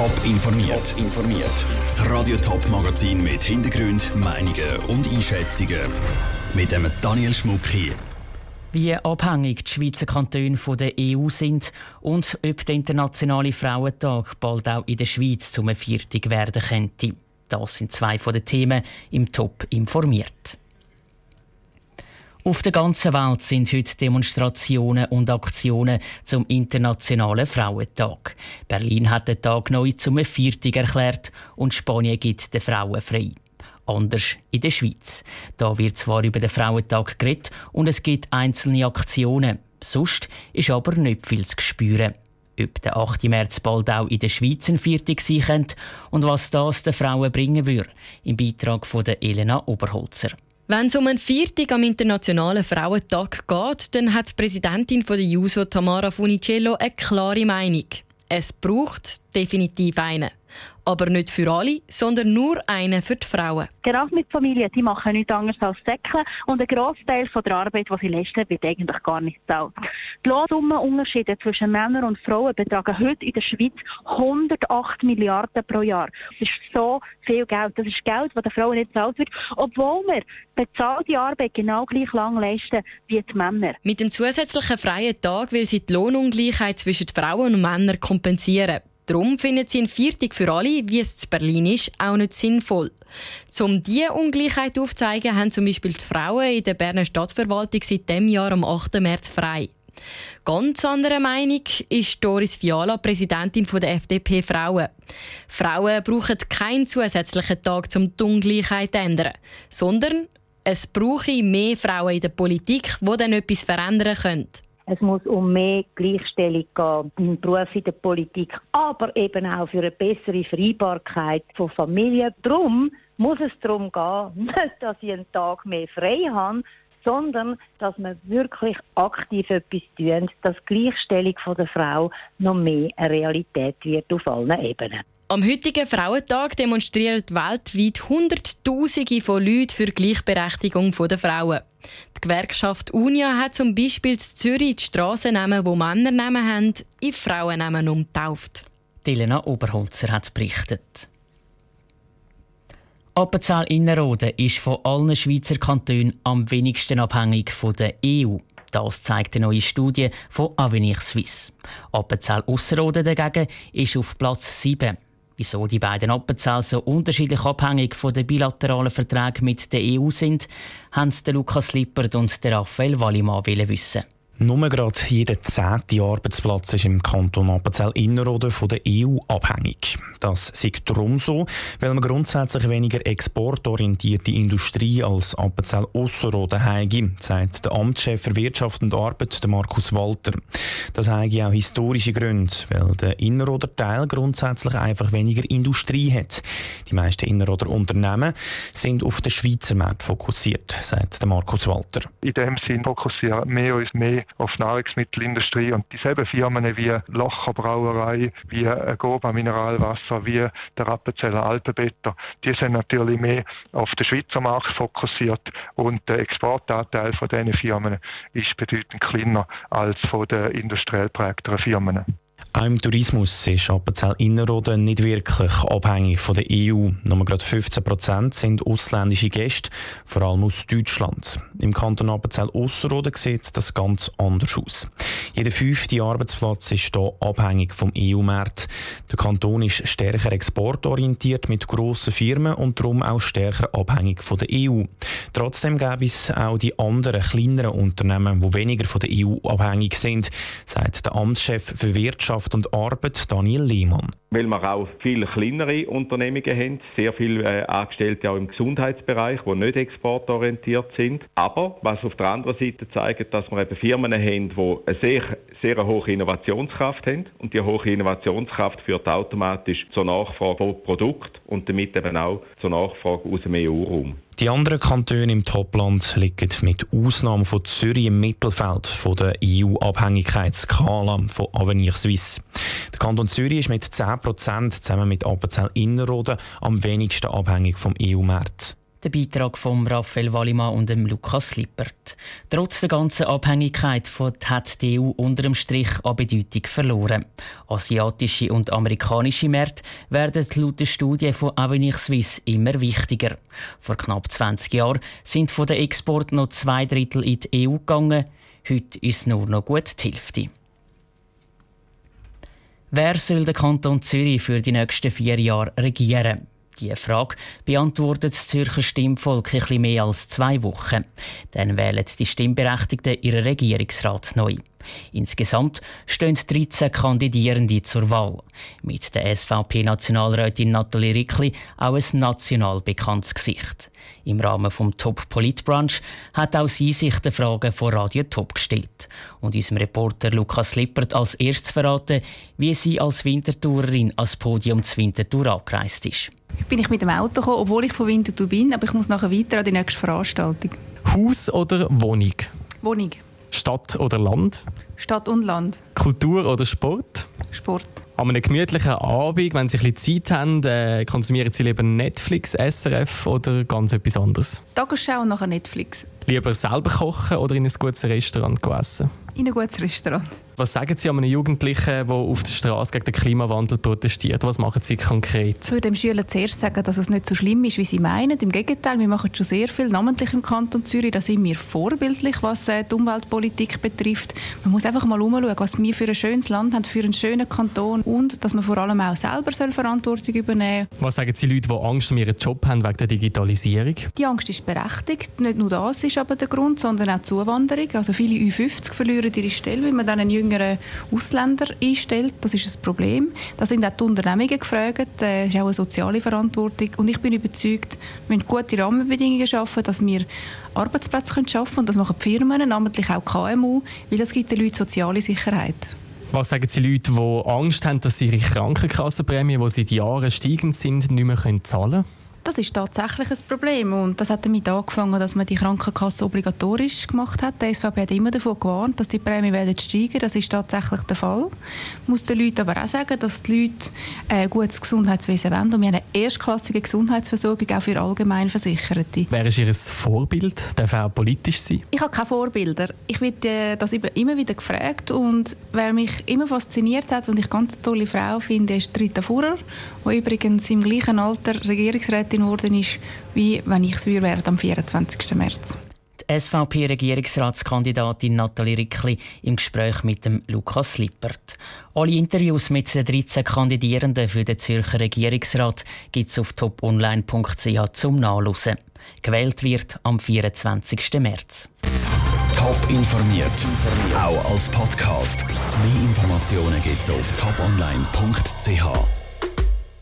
Top informiert. informiert. Das Radio Top Magazin mit Hintergrund, Meinungen und Einschätzungen mit dem Daniel Schmuck hier. Wie abhängig die Schweizer Kantone von der EU sind und ob der internationale Frauentag bald auch in der Schweiz zum Viertig werden könnte. Das sind zwei von den Themen im Top informiert. Auf der ganzen Welt sind heute Demonstrationen und Aktionen zum Internationalen Frauentag. Berlin hat den Tag neu zum Viertig erklärt und Spanien gibt den Frauen frei. Anders in der Schweiz. Da wird zwar über den Frauentag geredet und es gibt einzelne Aktionen. Sonst ist aber nicht viel zu spüren. Ob der 8. März bald auch in der Schweiz ein Viertig sein könnte und was das den Frauen bringen würde, im Beitrag von Elena Oberholzer. Wenn es um einen Viertag am Internationalen Frauentag geht, dann hat die Präsidentin von der JUSO, Tamara Funicello, eine klare Meinung. Es braucht definitiv einen. Aber nicht für alle, sondern nur einen für die Frauen. Gerade mit Familien, die machen nichts anderes als säckeln und ein Großteil der Arbeit, die sie leisten, wird eigentlich gar nicht bezahlt. Die Lohnsummenunterschiede zwischen Männern und Frauen betragen heute in der Schweiz 108 Milliarden pro Jahr. Das ist so viel Geld. Das ist Geld, das den Frauen nicht bezahlt wird, obwohl wir bezahlte Arbeit genau gleich lang leisten wie die Männer. Mit dem zusätzlichen freien Tag will sie die Lohnungleichheit zwischen Frauen und Männern kompensieren. Darum finden sie ein Viertig für alle, wie es in Berlin ist, auch nicht sinnvoll. Um diese Ungleichheit aufzuzeigen, haben zum Beispiel die Frauen in der Berner Stadtverwaltung seit dem Jahr am 8. März frei. Ganz andere Meinung ist Doris Fiala, Präsidentin der FDP Frauen. Frauen brauchen keinen zusätzlichen Tag, um die Ungleichheit zu ändern, sondern es brauche mehr Frauen in der Politik, die dann etwas verändern können. Es muss um mehr Gleichstellung gehen im Beruf, in der Politik, aber eben auch für eine bessere Vereinbarkeit von Familie. Darum muss es darum gehen, nicht, dass ich einen Tag mehr frei habe, sondern dass wir wirklich aktiv etwas tun, dass die Gleichstellung der Frau noch mehr eine Realität wird auf allen Ebenen. Am heutigen Frauentag demonstrieren weltweit Hunderttausende von Leuten für die Gleichberechtigung der Frauen. Die Gewerkschaft Unia hat zum Beispiel in Zürich die Strassennamen, die Männernamen haben, in Frauennamen umgetauft. Elena Oberholzer hat berichtet. Appenzell Innerrhoden ist von allen Schweizer Kantonen am wenigsten abhängig von der EU. Das zeigt eine neue Studie von Avenir Suisse. Appenzell Ausserrhoden dagegen ist auf Platz 7. Wieso die beiden Appenzell so unterschiedlich abhängig von den bilateralen Verträgen mit der EU sind, haben Lukas Lippert und Raphael Wallimann wissen. Nur gerade jeder zehnte Arbeitsplatz ist im Kanton Appenzell Innerrhoden von der EU abhängig. Das sieht darum so, weil man grundsätzlich weniger exportorientierte Industrie als Appenzell Ausserrhoden habe, sagt der Amtschef für Wirtschaft und Arbeit, Markus Walter. Das habe auch historische Gründe, weil der Innerrhoder Teil grundsätzlich einfach weniger Industrie hat. Die meisten Innerrhoder Unternehmen sind auf den Schweizer Markt fokussiert, sagt der Markus Walter. In dem Sinn fokussieren wir uns mehr auf Nahrungsmittelindustrie und dieselben Firmen wie Locher Brauerei, wie Goba Mineralwasser, wie der Appenzeller Alpenbetter, die sind natürlich mehr auf den Schweizer Markt fokussiert und der Exportanteil von diesen Firmen ist bedeutend kleiner als von den industriell prägteren Firmen. Auch im Tourismus ist Appenzell Innerrhoden nicht wirklich abhängig von der EU. Nur gerade 15 Prozent sind ausländische Gäste, vor allem aus Deutschland. Im Kanton Appenzell Ausserrhoden sieht das ganz anders aus. Jeder fünfte Arbeitsplatz ist hier abhängig vom EU-Markt. Der Kanton ist stärker exportorientiert mit grossen Firmen und darum auch stärker abhängig von der EU. Trotzdem gäbe es auch die anderen kleineren Unternehmen, die weniger von der EU abhängig sind, sagt der Amtschef für Wirtschaft Wirtschaft und Arbeit Daniel Lehmann. Weil wir auch viele kleinere Unternehmungen haben, sehr viele äh, Angestellte auch im Gesundheitsbereich, die nicht exportorientiert sind. Aber was auf der anderen Seite zeigt, dass wir eben Firmen haben, die eine sehr, sehr hohe Innovationskraft haben. Und die hohe Innovationskraft führt automatisch zur Nachfrage von Produkten und damit eben auch zur Nachfrage aus dem EU-Raum. Die anderen Kantone im Topland liegen mit Ausnahme von Zürich im Mittelfeld von der EU-Abhängigkeitsskala von Avenir Suisse. Der Kanton Zürich ist mit 10% zusammen mit Appenzell Innerrhoden am wenigsten abhängig vom EU-Markt. Der Beitrag von Raphael Wallimann und dem Lukas Lippert. Trotz der ganzen Abhängigkeit hat die EU unter dem Strich an Bedeutung verloren. Asiatische und amerikanische Märkte werden laut der Studie von Avenir Suisse immer wichtiger. Vor knapp 20 Jahren sind von den Exporten noch zwei Drittel in die EU gegangen. Heute ist nur noch gut die Hälfte. Wer soll den Kanton Zürich für die nächsten vier Jahre regieren? Diese Frage beantwortet das Zürcher Stimmvolk ein mehr als zwei Wochen. Dann wählen die Stimmberechtigten ihren Regierungsrat neu. Insgesamt stehen 13 Kandidierende zur Wahl. Mit der SVP-Nationalrätin Nathalie Rickli auch ein national bekanntes Gesicht. Im Rahmen vom Top Politbrunch hat auch sie sich die Fragen von Radio Top gestellt und unserem Reporter Lukas Lippert als erstes verraten, wie sie als Wintertourerin als Podium zu Winterthur angereist ist. Bin ich mit dem Auto gekommen, obwohl ich von Winterthur bin, aber ich muss nachher weiter an die nächste Veranstaltung. Haus oder Wohnung? Wohnung. Stadt oder Land? Stadt und Land. Kultur oder Sport? Sport. An einem gemütlichen Abend, wenn Sie ein bisschen Zeit haben, äh, konsumieren Sie lieber Netflix, SRF oder ganz etwas anderes? Tagesschau und nachher Netflix. Lieber selber kochen oder in ein gutes Restaurant essen? In ein gutes Restaurant. Was sagen Sie einem Jugendlichen, der auf der Straße gegen den Klimawandel protestiert? Was machen Sie konkret? Ich würde dem Schüler zuerst sagen, dass es nicht so schlimm ist, wie sie meinen. Im Gegenteil, wir machen schon sehr viel, namentlich im Kanton Zürich. Da sind wir vorbildlich, was äh, die Umweltpolitik betrifft. Man muss einfach mal umschauen, was wir für ein schönes Land haben, für einen schönen Kanton und dass man vor allem auch selber Verantwortung übernehmen soll. Was sagen Sie Leute, die Angst um ihren Job haben wegen der Digitalisierung? Die Angst ist berechtigt. Nicht nur das ist aber der Grund, sondern auch die Zuwanderung. Also viele Ü50 verlieren ihre Stelle, weil man dann einen jüngeren Ausländer einstellt. Das ist ein Problem. Da sind auch die Unternehmungen gefragt. Das äh, ist auch eine soziale Verantwortung. Und ich bin überzeugt, wir müssen gute Rahmenbedingungen schaffen, dass wir Arbeitsplätze schaffen können. Und das machen die Firmen, namentlich auch KMU, weil das gibt den Leuten soziale Sicherheit. Was sagen Sie Leute, die Angst haben, dass ihre Krankenkassenprämie, die seit Jahren steigend sind, nicht mehr zahlen können? Das ist tatsächlich ein Problem und das hat damit angefangen, dass man die Krankenkasse obligatorisch gemacht hat. Die SVP hat immer davon gewarnt, dass die Prämien werden steigen. Das ist tatsächlich der Fall. Ich muss den Leuten aber auch sagen, dass die Leute ein gutes Gesundheitswesen wollen und wir haben eine erstklassige Gesundheitsversorgung auch für Allgemeinversicherte. Wer ist Ihr Vorbild? Darf auch politisch sein? Ich habe keine Vorbilder. Ich werde äh, das immer wieder gefragt und wer mich immer fasziniert hat und ich ganz eine tolle Frau finde, ist Rita Fuhrer, die übrigens im gleichen Alter Regierungsrätin Präsidentin geworden ist, wie wenn ich es wäre am 24. März. Die SVP-Regierungsratskandidatin Nathalie Rickli im Gespräch mit dem Lukas Lippert. Alle Interviews mit den 13 Kandidierenden für den Zürcher Regierungsrat gibt es auf toponline.ch zum Nachlesen. Gewählt wird am 24. März. Top informiert, auch als Podcast. Mehr Informationen gibt es auf toponline.ch.